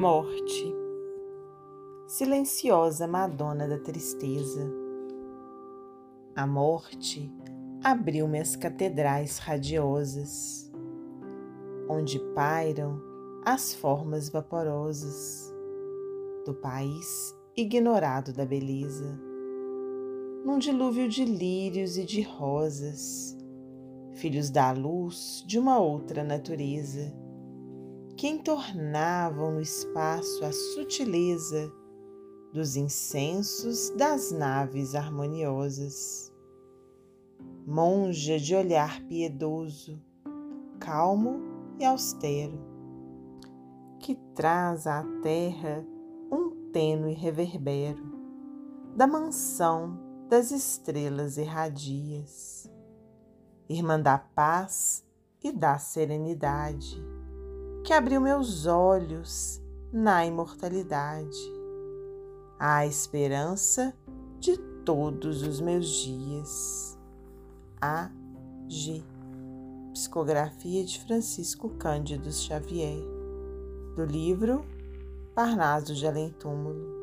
Morte, silenciosa Madonna da tristeza. A morte abriu-me as catedrais radiosas, onde pairam as formas vaporosas do país ignorado da beleza, num dilúvio de lírios e de rosas, filhos da luz de uma outra natureza que entornavam no espaço a sutileza dos incensos das naves harmoniosas. Monja de olhar piedoso, calmo e austero, que traz à terra um tênue reverbero da mansão das estrelas erradias, irmã da paz e da serenidade que abriu meus olhos na imortalidade, à esperança de todos os meus dias. A. G. Psicografia de Francisco Cândido Xavier, do livro Parnaso de Além Túmulo.